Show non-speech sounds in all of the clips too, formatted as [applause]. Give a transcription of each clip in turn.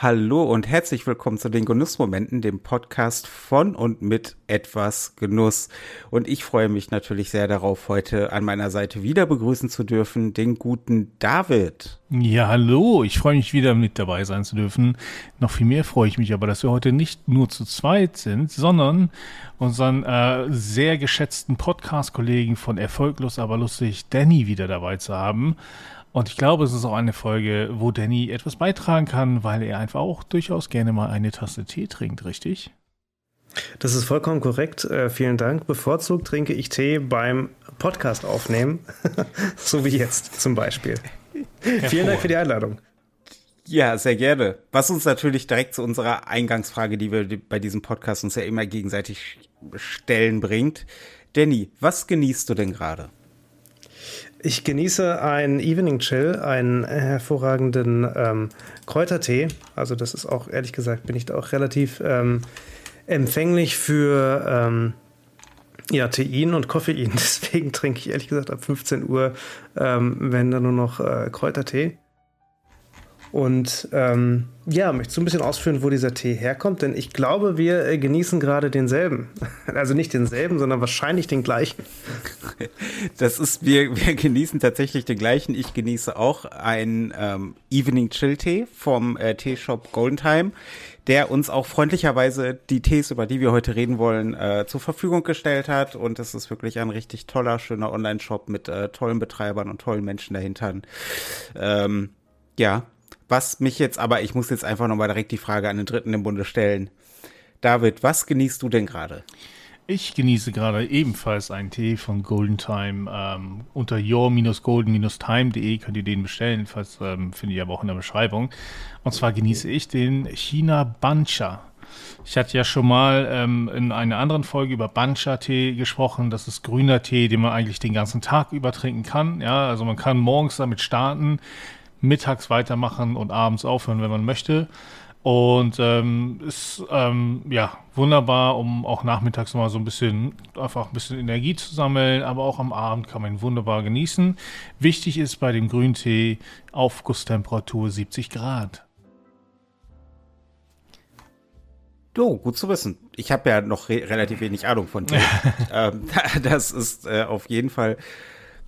Hallo und herzlich willkommen zu den Genussmomenten, dem Podcast von und mit etwas Genuss. Und ich freue mich natürlich sehr darauf, heute an meiner Seite wieder begrüßen zu dürfen, den guten David. Ja, hallo, ich freue mich wieder mit dabei sein zu dürfen. Noch viel mehr freue ich mich aber, dass wir heute nicht nur zu zweit sind, sondern unseren äh, sehr geschätzten Podcast-Kollegen von Erfolglos aber lustig, Danny, wieder dabei zu haben. Und ich glaube, es ist auch eine Folge, wo Danny etwas beitragen kann, weil er einfach auch durchaus gerne mal eine Tasse Tee trinkt, richtig? Das ist vollkommen korrekt. Äh, vielen Dank. Bevorzugt trinke ich Tee beim Podcast aufnehmen, [laughs] so wie jetzt zum Beispiel. [laughs] Vielen Dank für die Einladung. Ja, sehr gerne. Was uns natürlich direkt zu unserer Eingangsfrage, die wir bei diesem Podcast uns ja immer gegenseitig stellen, bringt. Danny, was genießt du denn gerade? Ich genieße einen Evening Chill, einen hervorragenden ähm, Kräutertee. Also das ist auch, ehrlich gesagt, bin ich da auch relativ ähm, empfänglich für ähm, ja, Tein und Koffein. [laughs] Deswegen trinke ich ehrlich gesagt ab 15 Uhr, ähm, wenn dann nur noch äh, Kräutertee. Und ähm, ja, möchtest du ein bisschen ausführen, wo dieser Tee herkommt? Denn ich glaube, wir äh, genießen gerade denselben. [laughs] Also nicht denselben, sondern wahrscheinlich den gleichen. [laughs] Das ist, wir, wir genießen tatsächlich den gleichen. Ich genieße auch einen ähm, Evening Chill Tee vom äh, Teeshop Golden Time, der uns auch freundlicherweise die Tees, über die wir heute reden wollen, äh, zur Verfügung gestellt hat. Und das ist wirklich ein richtig toller, schöner Online-Shop mit äh, tollen Betreibern und tollen Menschen dahinter. Ähm, ja, was mich jetzt aber, ich muss jetzt einfach nochmal direkt die Frage an den Dritten im Bunde stellen. David, was genießt du denn gerade? Ich genieße gerade ebenfalls einen Tee von Golden Time. Ähm, unter your-golden-time.de könnt ihr den bestellen. Falls ähm, findet ihr aber auch in der Beschreibung. Und zwar genieße ich den China Bancha. Ich hatte ja schon mal ähm, in einer anderen Folge über Bancha-Tee gesprochen. Das ist grüner Tee, den man eigentlich den ganzen Tag über trinken kann. Ja, also man kann morgens damit starten mittags weitermachen und abends aufhören, wenn man möchte. Und ähm, ist ähm, ja wunderbar, um auch nachmittags mal so ein bisschen einfach ein bisschen Energie zu sammeln, aber auch am Abend kann man ihn wunderbar genießen. Wichtig ist bei dem Grüntee Aufgusstemperatur 70 Grad. Oh, gut zu wissen. Ich habe ja noch re relativ wenig Ahnung von Tee. [laughs] ähm, [laughs] das ist äh, auf jeden Fall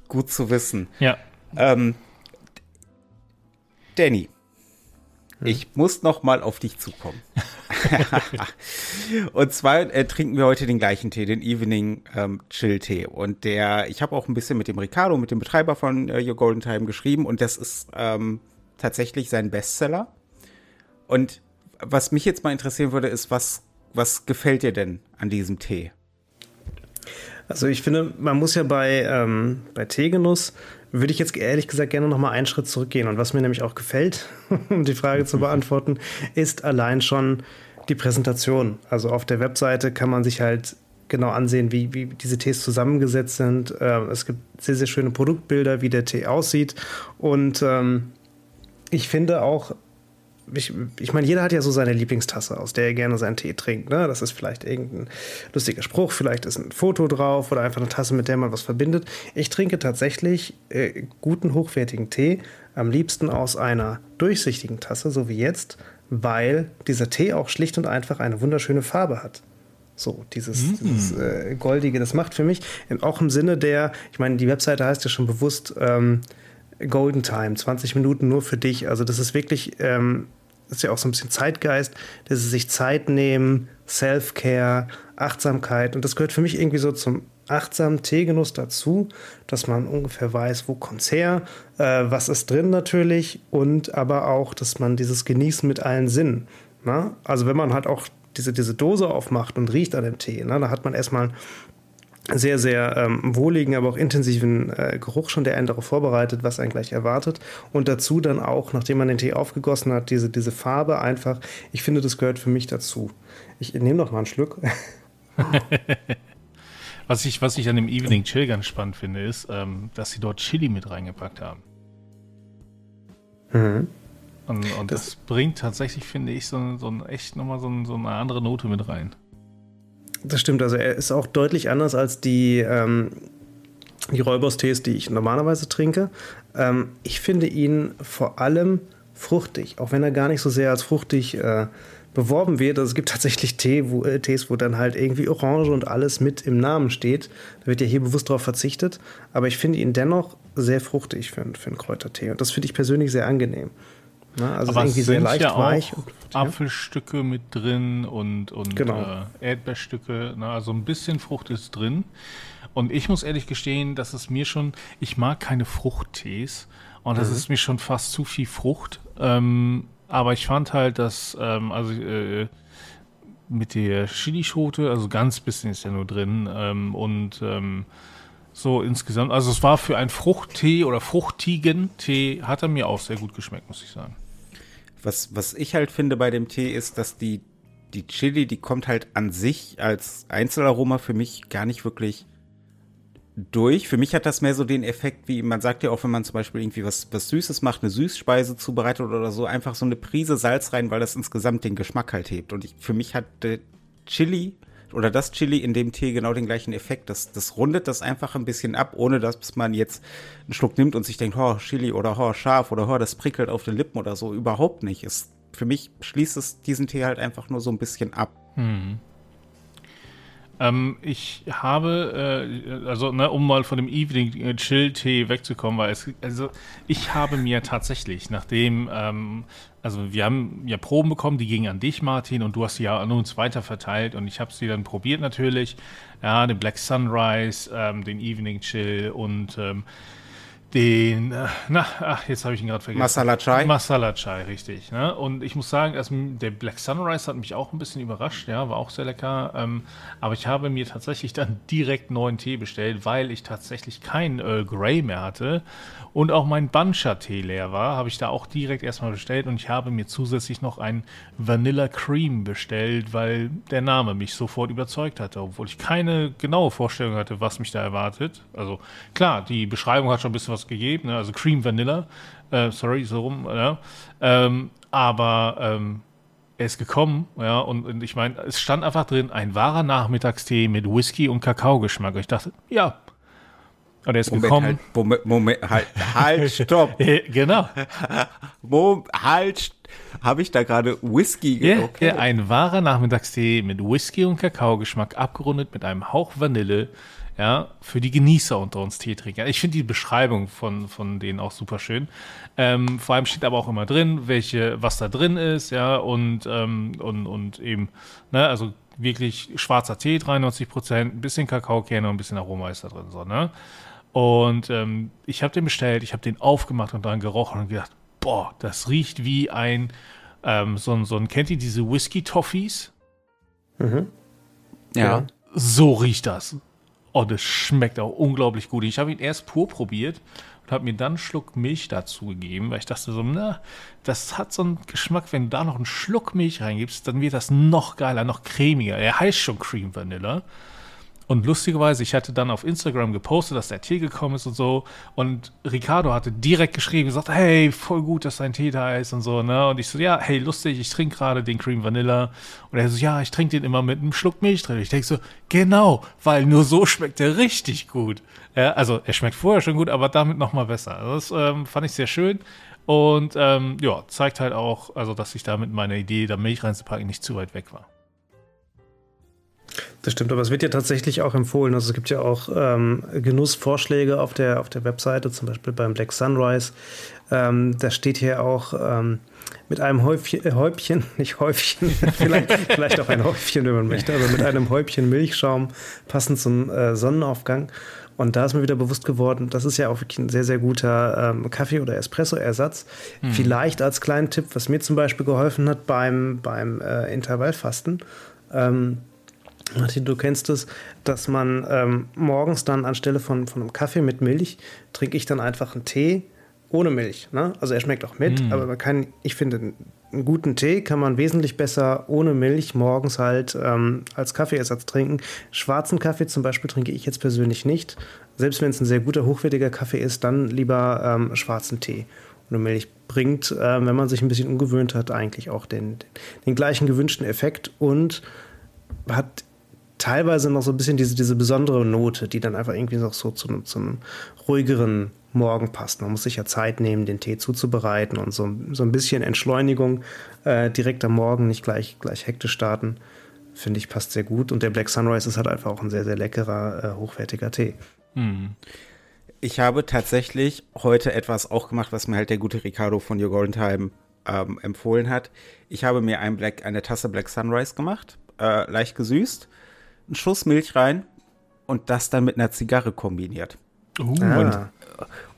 gut zu wissen. Ja. Ähm, Danny, hm. ich muss noch mal auf dich zukommen. [laughs] und zwar äh, trinken wir heute den gleichen Tee, den Evening ähm, Chill Tee. Und der, ich habe auch ein bisschen mit dem Ricardo, mit dem Betreiber von äh, Your Golden Time geschrieben und das ist ähm, tatsächlich sein Bestseller. Und was mich jetzt mal interessieren würde, ist, was, was gefällt dir denn an diesem Tee? Also ich finde, man muss ja bei, ähm, bei Teegenuss würde ich jetzt ehrlich gesagt gerne noch mal einen Schritt zurückgehen. Und was mir nämlich auch gefällt, [laughs] um die Frage zu beantworten, ist allein schon die Präsentation. Also auf der Webseite kann man sich halt genau ansehen, wie, wie diese Tees zusammengesetzt sind. Ähm, es gibt sehr, sehr schöne Produktbilder, wie der Tee aussieht. Und ähm, ich finde auch, ich, ich meine, jeder hat ja so seine Lieblingstasse, aus der er gerne seinen Tee trinkt. Ne? Das ist vielleicht irgendein lustiger Spruch, vielleicht ist ein Foto drauf oder einfach eine Tasse, mit der man was verbindet. Ich trinke tatsächlich äh, guten, hochwertigen Tee, am liebsten aus einer durchsichtigen Tasse, so wie jetzt, weil dieser Tee auch schlicht und einfach eine wunderschöne Farbe hat. So, dieses, mm. dieses äh, Goldige, das macht für mich auch im Sinne der, ich meine, die Webseite heißt ja schon bewusst ähm, Golden Time, 20 Minuten nur für dich. Also das ist wirklich ähm, ist ja auch so ein bisschen Zeitgeist, dass sie sich Zeit nehmen, Self-Care, Achtsamkeit. Und das gehört für mich irgendwie so zum achtsamen Teegenuss dazu, dass man ungefähr weiß, wo kommt's her, äh, was ist drin natürlich und aber auch, dass man dieses Genießen mit allen Sinnen. Na? Also wenn man halt auch diese, diese Dose aufmacht und riecht an dem Tee, na, da hat man erstmal sehr, sehr ähm, wohligen, aber auch intensiven äh, Geruch schon, der einen darauf vorbereitet, was einen gleich erwartet. Und dazu dann auch, nachdem man den Tee aufgegossen hat, diese, diese Farbe einfach. Ich finde, das gehört für mich dazu. Ich nehme noch mal einen Schluck. [laughs] was, ich, was ich an dem Evening Chill ganz spannend finde, ist, ähm, dass sie dort Chili mit reingepackt haben. Mhm. Und, und das, das, bringt tatsächlich, finde ich, so, so ein, echt nochmal so, so eine andere Note mit rein. Das stimmt, also er ist auch deutlich anders als die, ähm, die Räuberstees, die ich normalerweise trinke. Ähm, ich finde ihn vor allem fruchtig, auch wenn er gar nicht so sehr als fruchtig äh, beworben wird. Also es gibt tatsächlich Tee, wo, äh, Tees, wo dann halt irgendwie Orange und alles mit im Namen steht. Da wird ja hier bewusst darauf verzichtet. Aber ich finde ihn dennoch sehr fruchtig für, für einen Kräutertee. Und das finde ich persönlich sehr angenehm. Na, also Aber irgendwie sehr leicht ja weich. Und, ja. Apfelstücke mit drin und, und genau. äh, Erdbeerstücke. Na, also ein bisschen Frucht ist drin. Und ich muss ehrlich gestehen, dass es mir schon, ich mag keine Fruchttees. Und das mhm. ist mir schon fast zu viel Frucht. Ähm, aber ich fand halt, dass, ähm, also äh, mit der Chilischote, also ganz bisschen ist ja nur drin. Ähm, und ähm, so insgesamt, also es war für einen Fruchttee oder fruchtigen Tee, hat er mir auch sehr gut geschmeckt, muss ich sagen. Was, was ich halt finde bei dem Tee ist, dass die, die Chili, die kommt halt an sich als Einzelaroma für mich gar nicht wirklich durch. Für mich hat das mehr so den Effekt, wie man sagt ja auch, wenn man zum Beispiel irgendwie was, was Süßes macht, eine Süßspeise zubereitet oder so, einfach so eine Prise Salz rein, weil das insgesamt den Geschmack halt hebt. Und ich, für mich hat Chili oder das Chili in dem Tee genau den gleichen Effekt. Das, das rundet das einfach ein bisschen ab, ohne dass man jetzt einen Schluck nimmt und sich denkt, oh, Chili oder oh, scharf oder oh, das prickelt auf den Lippen oder so. Überhaupt nicht. Es, für mich schließt es diesen Tee halt einfach nur so ein bisschen ab. Hm. Ähm, ich habe, äh, also ne, um mal von dem Evening Chill Tee wegzukommen, weil es, also ich habe mir tatsächlich, nachdem, ähm, also wir haben ja Proben bekommen, die gingen an dich, Martin, und du hast sie ja an uns weiter verteilt und ich habe sie dann probiert natürlich, ja, den Black Sunrise, ähm, den Evening Chill und ähm, den, äh, na, ach, jetzt habe ich ihn gerade vergessen. Masala Chai. Masala Chai, richtig. Ne? Und ich muss sagen, also der Black Sunrise hat mich auch ein bisschen überrascht, ja, war auch sehr lecker. Ähm, aber ich habe mir tatsächlich dann direkt neuen Tee bestellt, weil ich tatsächlich keinen Earl Grey mehr hatte und auch mein Bancha-Tee leer war, habe ich da auch direkt erstmal bestellt und ich habe mir zusätzlich noch ein Vanilla Cream bestellt, weil der Name mich sofort überzeugt hatte, obwohl ich keine genaue Vorstellung hatte, was mich da erwartet. Also klar, die Beschreibung hat schon ein bisschen was gegeben, ne? also Cream Vanilla, äh, sorry, so rum, ja. Ähm, aber ähm, er ist gekommen, ja, und, und ich meine, es stand einfach drin, ein wahrer Nachmittagstee mit Whisky und Kakaogeschmack. Ich dachte, ja, und er ist Moment, gekommen. Halt, Moment, Moment, halt, [laughs] halt, stopp. genau. [laughs] Moment, halt, habe ich da gerade Whisky? Ja, okay. ja, ein wahrer Nachmittagstee mit Whisky und Kakaogeschmack, abgerundet mit einem Hauch Vanille, ja, für die Genießer unter uns Teetrinker. Ich finde die Beschreibung von, von denen auch super schön. Ähm, vor allem steht aber auch immer drin, welche, was da drin ist, ja, und, ähm, und, und eben, ne, also wirklich schwarzer Tee, 93 Prozent, ein bisschen Kakaokerne und ein bisschen Aroma ist da drin, so, ne? Und ähm, ich habe den bestellt, ich habe den aufgemacht und dran gerochen und gedacht, boah, das riecht wie ein, ähm, so, ein, so ein, kennt ihr diese Whisky-Toffees? Mhm. Ja. ja. So riecht das. Und es schmeckt auch unglaublich gut. Ich habe ihn erst pur probiert und habe mir dann einen Schluck Milch dazu gegeben, weil ich dachte so, na, das hat so einen Geschmack, wenn du da noch einen Schluck Milch reingibst, dann wird das noch geiler, noch cremiger. Er heißt schon Cream Vanilla. Und lustigerweise, ich hatte dann auf Instagram gepostet, dass der Tee gekommen ist und so. Und Ricardo hatte direkt geschrieben, gesagt, hey, voll gut, dass dein Tee da ist und so, ne? Und ich so, ja, hey, lustig, ich trinke gerade den Cream Vanilla. Und er so, ja, ich trinke den immer mit einem Schluck Milch drin. Ich denke so, genau, weil nur so schmeckt er richtig gut. Ja, also er schmeckt vorher schon gut, aber damit nochmal besser. Also das ähm, fand ich sehr schön. Und ähm, ja, zeigt halt auch, also dass ich da mit meiner Idee, da Milch reinzupacken, nicht zu weit weg war. Das stimmt, aber es wird ja tatsächlich auch empfohlen. Also es gibt ja auch ähm, Genussvorschläge auf der, auf der Webseite, zum Beispiel beim Black Sunrise. Ähm, da steht hier auch ähm, mit einem Häufchen, äh, Häubchen, [laughs] nicht Häufchen, [laughs] vielleicht, vielleicht auch ein Häufchen, wenn man möchte, aber mit einem Häubchen Milchschaum passend zum äh, Sonnenaufgang. Und da ist mir wieder bewusst geworden, das ist ja auch wirklich ein sehr, sehr guter ähm, Kaffee- oder Espresso-Ersatz. Mhm. Vielleicht als kleinen Tipp, was mir zum Beispiel geholfen hat beim, beim äh, Intervallfasten. Ähm, Martin, du kennst es, dass man ähm, morgens dann anstelle von, von einem Kaffee mit Milch, trinke ich dann einfach einen Tee ohne Milch. Ne? Also er schmeckt auch mit, mm. aber man kann, ich finde, einen guten Tee kann man wesentlich besser ohne Milch morgens halt ähm, als Kaffeeersatz trinken. Schwarzen Kaffee zum Beispiel trinke ich jetzt persönlich nicht. Selbst wenn es ein sehr guter, hochwertiger Kaffee ist, dann lieber ähm, schwarzen Tee. ohne Milch bringt, äh, wenn man sich ein bisschen umgewöhnt hat, eigentlich auch den, den, den gleichen gewünschten Effekt und hat teilweise noch so ein bisschen diese, diese besondere Note, die dann einfach irgendwie noch so zu zu einem ruhigeren Morgen passt. Man muss sich ja Zeit nehmen, den Tee zuzubereiten und so, so ein bisschen Entschleunigung äh, direkt am Morgen, nicht gleich, gleich hektisch starten. Finde ich, passt sehr gut. Und der Black Sunrise ist halt einfach auch ein sehr, sehr leckerer, äh, hochwertiger Tee. Hm. Ich habe tatsächlich heute etwas auch gemacht, was mir halt der gute Ricardo von Your Golden Time ähm, empfohlen hat. Ich habe mir ein Black, eine Tasse Black Sunrise gemacht, äh, leicht gesüßt, einen Schuss Milch rein und das dann mit einer Zigarre kombiniert. Uh, ah. Und,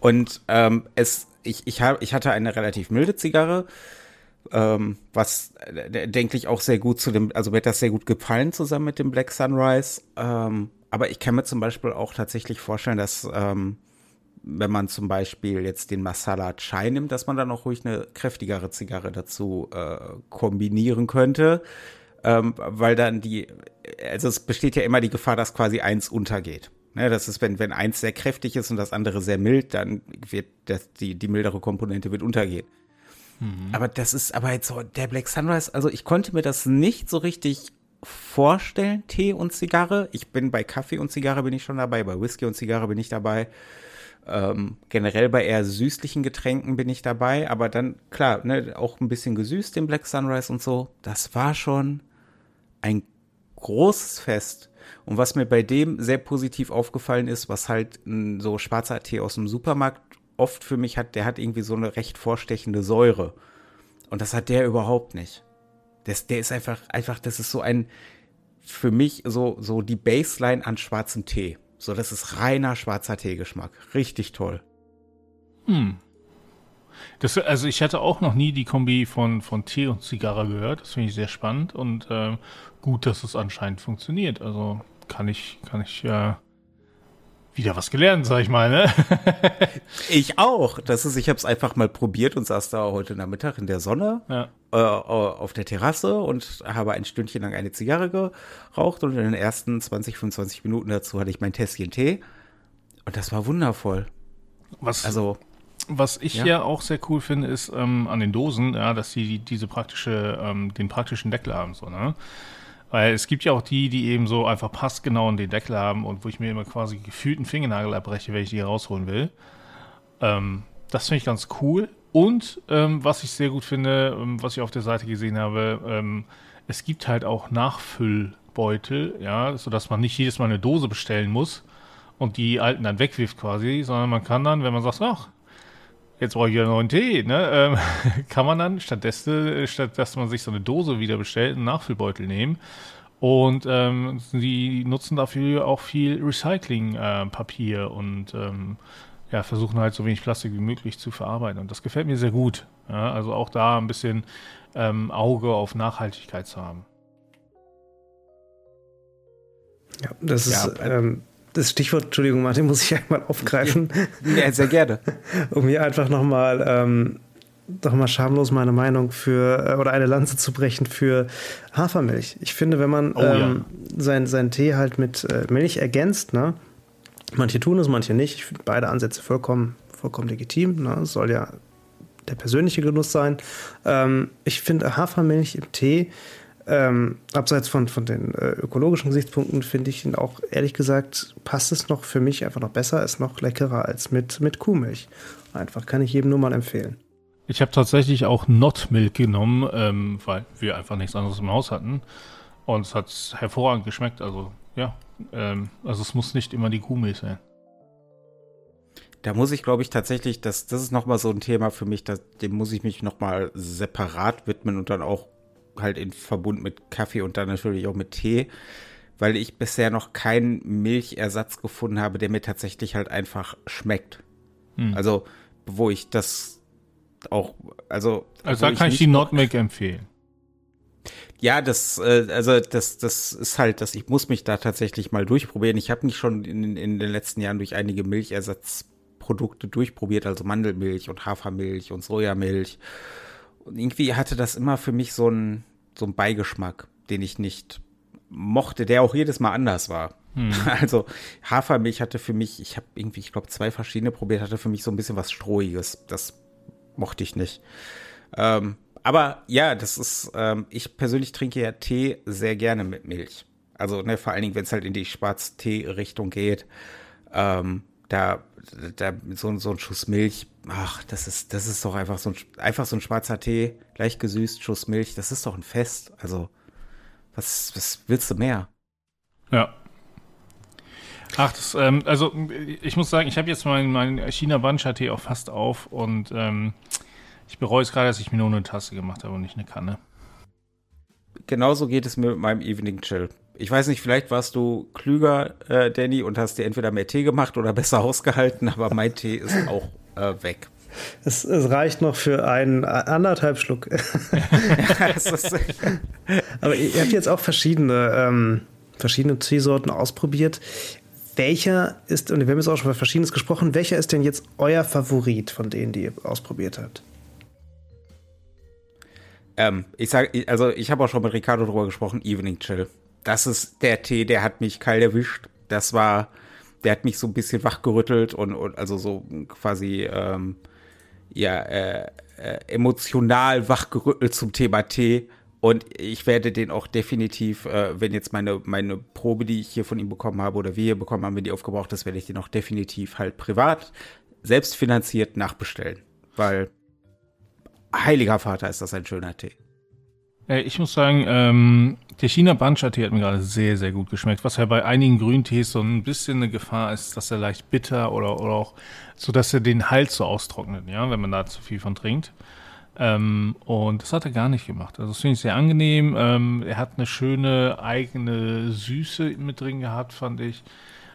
und ähm, es, ich, ich, hab, ich hatte eine relativ milde Zigarre, ähm, was äh, denke ich auch sehr gut zu dem, also mir hat das sehr gut gefallen zusammen mit dem Black Sunrise. Ähm, aber ich kann mir zum Beispiel auch tatsächlich vorstellen, dass ähm, wenn man zum Beispiel jetzt den Masala Chai nimmt, dass man dann auch ruhig eine kräftigere Zigarre dazu äh, kombinieren könnte. Ähm, weil dann die, also es besteht ja immer die Gefahr, dass quasi eins untergeht. Ne, das ist, wenn, wenn eins sehr kräftig ist und das andere sehr mild, dann wird das, die, die mildere Komponente wird untergehen. Mhm. Aber das ist aber jetzt so, der Black Sunrise, also ich konnte mir das nicht so richtig vorstellen, Tee und Zigarre. Ich bin bei Kaffee und Zigarre bin ich schon dabei, bei Whisky und Zigarre bin ich dabei. Ähm, generell bei eher süßlichen Getränken bin ich dabei, aber dann, klar, ne, auch ein bisschen gesüßt, den Black Sunrise und so. Das war schon ein großes Fest. Und was mir bei dem sehr positiv aufgefallen ist, was halt so schwarzer Tee aus dem Supermarkt oft für mich hat, der hat irgendwie so eine recht vorstechende Säure. Und das hat der überhaupt nicht. Das, der ist einfach, einfach, das ist so ein, für mich so, so die Baseline an schwarzem Tee. So, das ist reiner schwarzer Teegeschmack. Richtig toll. Hm. Das, also ich hatte auch noch nie die Kombi von, von Tee und Zigarre gehört. Das finde ich sehr spannend und äh, gut, dass es anscheinend funktioniert. Also kann ich, kann ich äh, wieder was gelernt, sag ich mal, ne? [laughs] ich auch. Das ist, ich habe es einfach mal probiert und saß da heute Nachmittag in der Sonne ja. äh, auf der Terrasse und habe ein Stündchen lang eine Zigarre geraucht und in den ersten 20, 25 Minuten dazu hatte ich mein Tässchen Tee und das war wundervoll. Was, also, was ich ja. ja auch sehr cool finde, ist ähm, an den Dosen, ja, dass sie diese praktische, ähm, den praktischen Deckel haben, so, ne? Weil es gibt ja auch die, die eben so einfach passgenau in den Deckel haben und wo ich mir immer quasi gefühlt einen Fingernagel abbreche, wenn ich die rausholen will. Ähm, das finde ich ganz cool. Und ähm, was ich sehr gut finde, ähm, was ich auf der Seite gesehen habe, ähm, es gibt halt auch Nachfüllbeutel, ja, sodass man nicht jedes Mal eine Dose bestellen muss und die alten dann wegwirft quasi, sondern man kann dann, wenn man sagt, ach, jetzt brauche ich wieder einen neuen Tee, ne? Ähm, [laughs] kann man dann stattdessen, statt dass man sich so eine Dose wieder bestellt, einen Nachfüllbeutel nehmen. Und ähm, sie nutzen dafür auch viel Recyclingpapier äh, und ähm, ja, versuchen halt so wenig Plastik wie möglich zu verarbeiten. Und das gefällt mir sehr gut. Ja? Also auch da ein bisschen ähm, Auge auf Nachhaltigkeit zu haben. Ja, das ist ja, ähm, das Stichwort, Entschuldigung, Martin, muss ich einmal aufgreifen. Ja, sehr gerne. [laughs] um hier einfach nochmal ähm, doch mal schamlos meine Meinung für äh, oder eine Lanze zu brechen für Hafermilch. Ich finde, wenn man oh, ähm, ja. seinen sein Tee halt mit äh, Milch ergänzt, ne? Manche tun es, manche nicht. Ich finde beide Ansätze vollkommen, vollkommen legitim. Ne? Es soll ja der persönliche Genuss sein. Ähm, ich finde Hafermilch im Tee ähm, abseits von, von den äh, ökologischen Gesichtspunkten finde ich ihn auch, ehrlich gesagt, passt es noch für mich einfach noch besser, ist noch leckerer als mit, mit Kuhmilch. Einfach kann ich jedem nur mal empfehlen. Ich habe tatsächlich auch Not Milk genommen, ähm, weil wir einfach nichts anderes im Haus hatten. Und es hat hervorragend geschmeckt. Also, ja, ähm, also es muss nicht immer die Kuhmilch sein. Da muss ich, glaube ich, tatsächlich, das, das ist nochmal so ein Thema für mich, das, dem muss ich mich nochmal separat widmen und dann auch halt in Verbund mit Kaffee und dann natürlich auch mit Tee, weil ich bisher noch keinen Milchersatz gefunden habe, der mir tatsächlich halt einfach schmeckt. Hm. Also, wo ich das auch, also. Also da kann ich, ich die Nordmilk empfehlen. Ja, das, äh, also das, das ist halt, dass ich muss mich da tatsächlich mal durchprobieren. Ich habe mich schon in, in den letzten Jahren durch einige Milchersatzprodukte durchprobiert, also Mandelmilch und Hafermilch und Sojamilch und irgendwie hatte das immer für mich so einen so einen Beigeschmack, den ich nicht mochte, der auch jedes Mal anders war. Hm. [laughs] Also Hafermilch hatte für mich, ich habe irgendwie, ich glaube, zwei verschiedene probiert, hatte für mich so ein bisschen was Strohiges. Das mochte ich nicht. Ähm, aber ja, das ist, ähm, ich persönlich trinke ja Tee sehr gerne mit Milch. Also ne, vor allen Dingen, wenn es halt in die Schwarztee-Richtung geht. Ähm, da, da so, so ein Schuss Milch, ach, das ist, das ist doch einfach so ein, einfach so ein schwarzer Tee, leicht gesüßt, Schuss Milch, das ist doch ein Fest. Also, was, was willst du mehr? Ja. Ach, das, ähm, also ich muss sagen, ich habe jetzt meinen mein China Bancha Tee auch fast auf und ähm, ich bereue es gerade, dass ich mir nur eine Tasse gemacht habe und nicht eine Kanne. Genauso geht es mir mit meinem Evening Chill. Ich weiß nicht, vielleicht warst du klüger, äh, Danny, und hast dir entweder mehr Tee gemacht oder besser [laughs] ausgehalten, aber mein Tee ist auch äh, weg. Es, es, reicht noch für einen anderthalb Schluck. [laughs] [laughs] aber ihr habt jetzt auch verschiedene, ähm, verschiedene Teesorten ausprobiert. Welcher ist, und wir haben jetzt auch schon über Verschiedenes gesprochen, welcher ist denn jetzt euer Favorit von denen, die ihr ausprobiert habt? Ähm, ich sage, also ich habe auch schon mit Ricardo drüber gesprochen, Evening Chill. Das ist der Tee, der hat mich kalt erwischt. Das war, der hat mich so ein bisschen wachgerüttelt und, und also so quasi, ähm, ja, äh, äh, emotional wachgerüttelt zum Thema Tee. Und ich werde den auch definitiv, äh, wenn jetzt meine, meine Probe, die ich hier von ihm bekommen habe oder wir hier bekommen haben, wenn die aufgebraucht ist, werde ich den auch definitiv halt privat, selbst finanziert nachbestellen. Weil, heiliger Vater, ist das ein schöner Tee. Ich muss sagen, ähm, der China Bancha Tee hat mir gerade sehr, sehr gut geschmeckt. Was ja bei einigen Grüntees so ein bisschen eine Gefahr ist, dass er leicht bitter oder, oder auch so, dass er den Hals so austrocknet, ja, wenn man da zu viel von trinkt. Ähm, und das hat er gar nicht gemacht. Also das finde ich sehr angenehm. Ähm, er hat eine schöne eigene Süße mit drin gehabt, fand ich.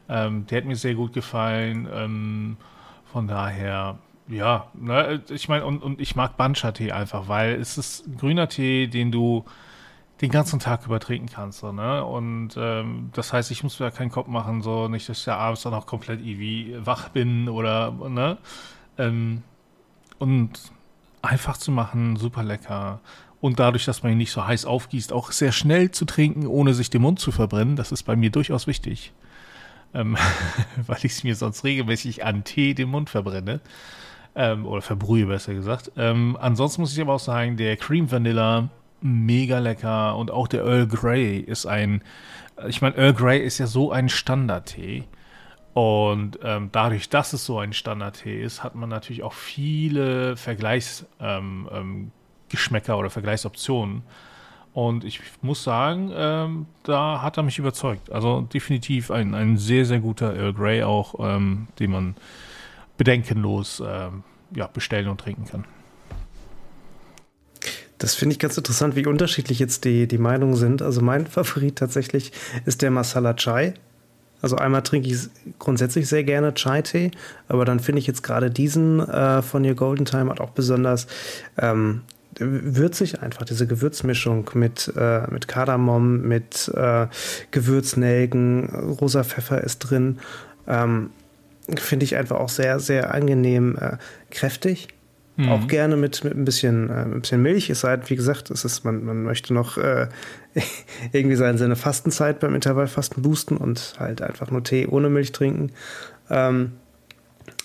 Ähm, der hat mir sehr gut gefallen. Ähm, von daher, ja, ne, ich meine, und, und ich mag Bancha-Tee einfach, weil es ist ein grüner Tee, den du den ganzen Tag über trinken kannst. So, ne? Und ähm, das heißt, ich muss mir da keinen Kopf machen, so nicht, dass ich ja abends dann auch komplett irgendwie wach bin oder ne? Ähm, und einfach zu machen, super lecker. Und dadurch, dass man ihn nicht so heiß aufgießt, auch sehr schnell zu trinken, ohne sich den Mund zu verbrennen, das ist bei mir durchaus wichtig. Ähm, [laughs] weil ich es mir sonst regelmäßig an Tee den Mund verbrenne. Ähm, oder verbrühe, besser gesagt. Ähm, ansonsten muss ich aber auch sagen, der Cream Vanilla, mega lecker. Und auch der Earl Grey ist ein, ich meine, Earl Grey ist ja so ein Standardtee. Und ähm, dadurch, dass es so ein Standard-Tee ist, hat man natürlich auch viele Vergleichsgeschmäcker ähm, ähm, oder Vergleichsoptionen. Und ich muss sagen, ähm, da hat er mich überzeugt. Also definitiv ein, ein sehr, sehr guter Earl Grey auch, ähm, den man bedenkenlos ähm, ja, bestellen und trinken kann. Das finde ich ganz interessant, wie unterschiedlich jetzt die, die Meinungen sind. Also mein [laughs] Favorit tatsächlich ist der Masala Chai. Also einmal trinke ich grundsätzlich sehr gerne Chai-Tee, aber dann finde ich jetzt gerade diesen äh, von ihr Golden Time hat auch besonders ähm, würzig einfach, diese Gewürzmischung mit, äh, mit Kardamom, mit äh, Gewürznelken, rosa Pfeffer ist drin. Ähm, finde ich einfach auch sehr, sehr angenehm äh, kräftig. Mhm. Auch gerne mit, mit ein bisschen, äh, ein bisschen Milch. Es sei denn, wie gesagt, es ist, man, man möchte noch äh, [laughs] irgendwie seine, seine Fastenzeit beim Intervallfasten boosten und halt einfach nur Tee ohne Milch trinken. Ähm,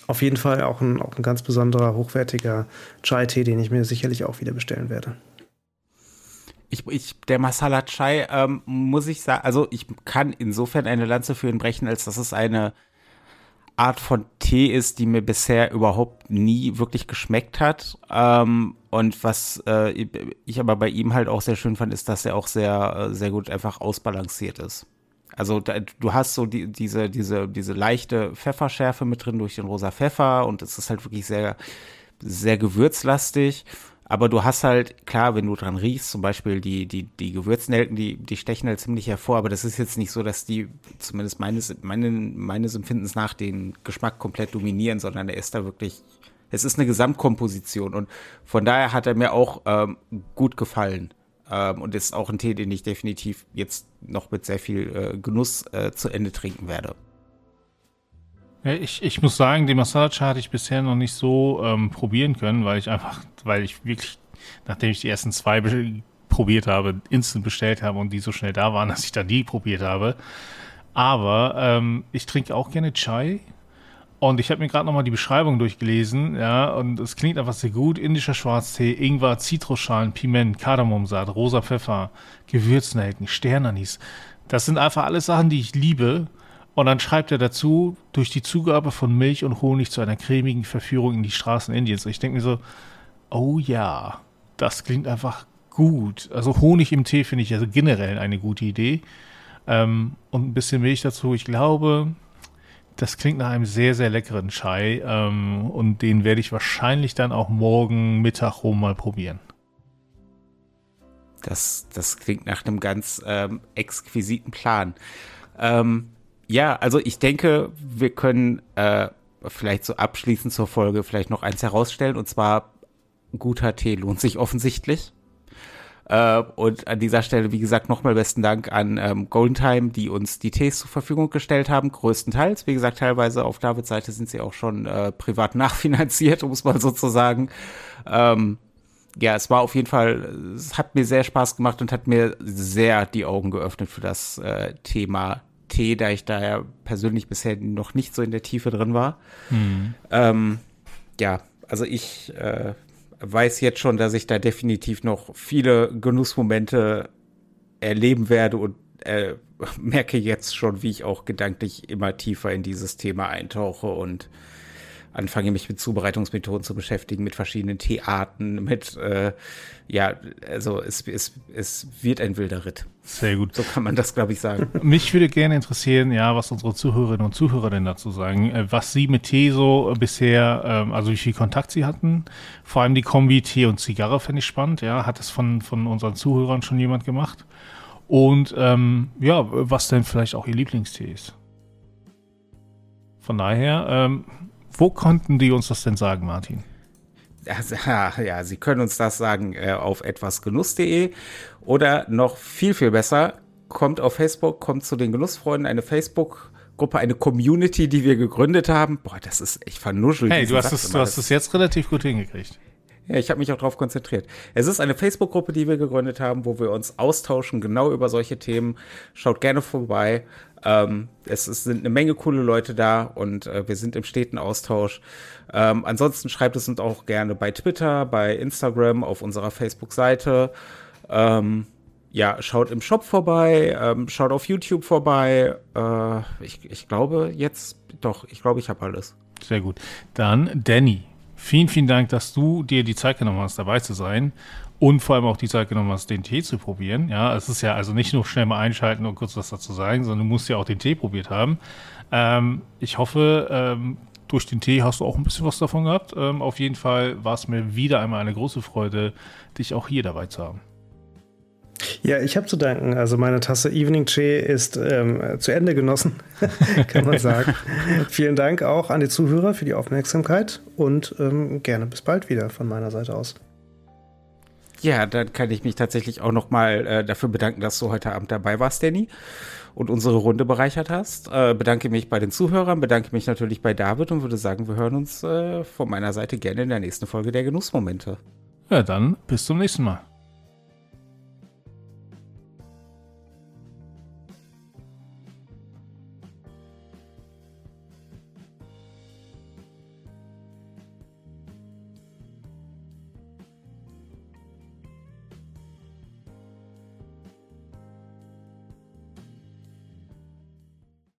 auf jeden Fall auch ein, auch ein ganz besonderer, hochwertiger Chai-Tee, den ich mir sicherlich auch wieder bestellen werde. Ich, ich, der Masala Chai, ähm, muss ich sagen, also ich kann insofern eine Lanze für ihn brechen, als dass es eine Art von Tee ist, die mir bisher überhaupt nie wirklich geschmeckt hat. Ähm, und was äh, ich aber bei ihm halt auch sehr schön fand, ist, dass er auch sehr, äh, sehr gut einfach ausbalanciert ist. Also da, du hast so die, diese, diese, diese leichte Pfefferschärfe mit drin durch den rosa Pfeffer und es ist halt wirklich sehr, sehr gewürzlastig. Aber du hast halt, klar, wenn du dran riechst, zum Beispiel die, die, die Gewürznelken, die, die stechen halt ziemlich hervor, aber das ist jetzt nicht so, dass die, zumindest meines, meine, meines Empfindens nach, den Geschmack komplett dominieren, sondern der ist da wirklich, es ist eine Gesamtkomposition und von daher hat er mir auch ähm, gut gefallen. Ähm, und ist auch ein Tee, den ich definitiv jetzt noch mit sehr viel äh, Genuss äh, zu Ende trinken werde. Ich, ich muss sagen, den Masala hatte ich bisher noch nicht so ähm, probieren können, weil ich einfach, weil ich wirklich, nachdem ich die ersten zwei probiert habe, instant bestellt habe und die so schnell da waren, [laughs] dass ich dann die probiert habe. Aber ähm, ich trinke auch gerne Chai. Und ich habe mir gerade nochmal die Beschreibung durchgelesen, ja, und es klingt einfach sehr gut. Indischer Schwarztee, Ingwer, Zitrusschalen, Piment, Kardamomsaat, rosa Pfeffer, Gewürznelken, Sternanis. Das sind einfach alles Sachen, die ich liebe. Und dann schreibt er dazu, durch die Zugabe von Milch und Honig zu einer cremigen Verführung in die Straßen Indiens. Ich denke mir so, oh ja, das klingt einfach gut. Also Honig im Tee finde ich also generell eine gute Idee. Ähm, und ein bisschen Milch dazu. Ich glaube, das klingt nach einem sehr, sehr leckeren Chai. Ähm, und den werde ich wahrscheinlich dann auch morgen Mittag rum mal probieren. Das, das klingt nach einem ganz ähm, exquisiten Plan. Ähm, ja, also ich denke, wir können äh, vielleicht so abschließend zur Folge vielleicht noch eins herausstellen. Und zwar, guter Tee lohnt sich offensichtlich. Äh, und an dieser Stelle, wie gesagt, nochmal besten Dank an ähm, Golden Time, die uns die Tees zur Verfügung gestellt haben, größtenteils. Wie gesagt, teilweise auf Davids Seite sind sie auch schon äh, privat [laughs] nachfinanziert, muss man sozusagen. Ähm, ja, es war auf jeden Fall, es hat mir sehr Spaß gemacht und hat mir sehr die Augen geöffnet für das äh, Thema Tee, da ich da ja persönlich bisher noch nicht so in der Tiefe drin war. Mhm. Ähm, ja, also ich äh, weiß jetzt schon, dass ich da definitiv noch viele Genussmomente erleben werde und äh, [laughs] merke jetzt schon, wie ich auch gedanklich immer tiefer in dieses Thema eintauche und anfange mich mit Zubereitungsmethoden zu beschäftigen, mit verschiedenen Teearten, mit äh, ja, also es, es, es wird ein wilder Ritt. Sehr gut. So kann man das, glaube ich, sagen. Mich würde gerne interessieren, ja, was unsere Zuhörerinnen und Zuhörer denn dazu sagen, äh, was sie mit Tee so bisher, ähm, also wie viel Kontakt sie hatten. Vor allem die Kombi Tee und Zigarre fände ich spannend, ja. Hat das von, von unseren Zuhörern schon jemand gemacht? Und ähm, ja, was denn vielleicht auch ihr Lieblingstee ist. Von daher, ähm, wo konnten die uns das denn sagen, Martin? Ja, ja, Sie können uns das sagen äh, auf etwasgenuss.de oder noch viel, viel besser, kommt auf Facebook, kommt zu den Genussfreunden, eine Facebook-Gruppe, eine Community, die wir gegründet haben. Boah, das ist echt vernuschelt. Hey, du hast, es, du hast es jetzt relativ gut hingekriegt. Ja, ich habe mich auch darauf konzentriert. Es ist eine Facebook-Gruppe, die wir gegründet haben, wo wir uns austauschen, genau über solche Themen. Schaut gerne vorbei. Ähm, es, es, sind eine Menge coole Leute da und äh, wir sind im steten Austausch. Ähm, ansonsten schreibt es uns auch gerne bei Twitter, bei Instagram, auf unserer Facebook-Seite. Ähm, ja, schaut im Shop vorbei, ähm, schaut auf YouTube vorbei. Äh, ich, ich glaube jetzt, doch, ich glaube, ich habe alles. Sehr gut. Dann Danny. Vielen, vielen Dank, dass du dir die Zeit genommen hast, dabei zu sein und vor allem auch die Zeit genommen hast, den Tee zu probieren. Ja, es ist ja also nicht nur schnell mal einschalten und kurz was dazu sagen, sondern du musst ja auch den Tee probiert haben. Ähm, ich hoffe, ähm, durch den Tee hast du auch ein bisschen was davon gehabt. Ähm, auf jeden Fall war es mir wieder einmal eine große Freude, dich auch hier dabei zu haben. Ja, ich habe zu danken. Also meine Tasse Evening Tea ist ähm, zu Ende genossen, [laughs] kann man sagen. [laughs] Vielen Dank auch an die Zuhörer für die Aufmerksamkeit und ähm, gerne bis bald wieder von meiner Seite aus. Ja, dann kann ich mich tatsächlich auch noch mal äh, dafür bedanken, dass du heute Abend dabei warst, Danny, und unsere Runde bereichert hast. Äh, bedanke mich bei den Zuhörern, bedanke mich natürlich bei David und würde sagen, wir hören uns äh, von meiner Seite gerne in der nächsten Folge der Genussmomente. Ja, dann bis zum nächsten Mal.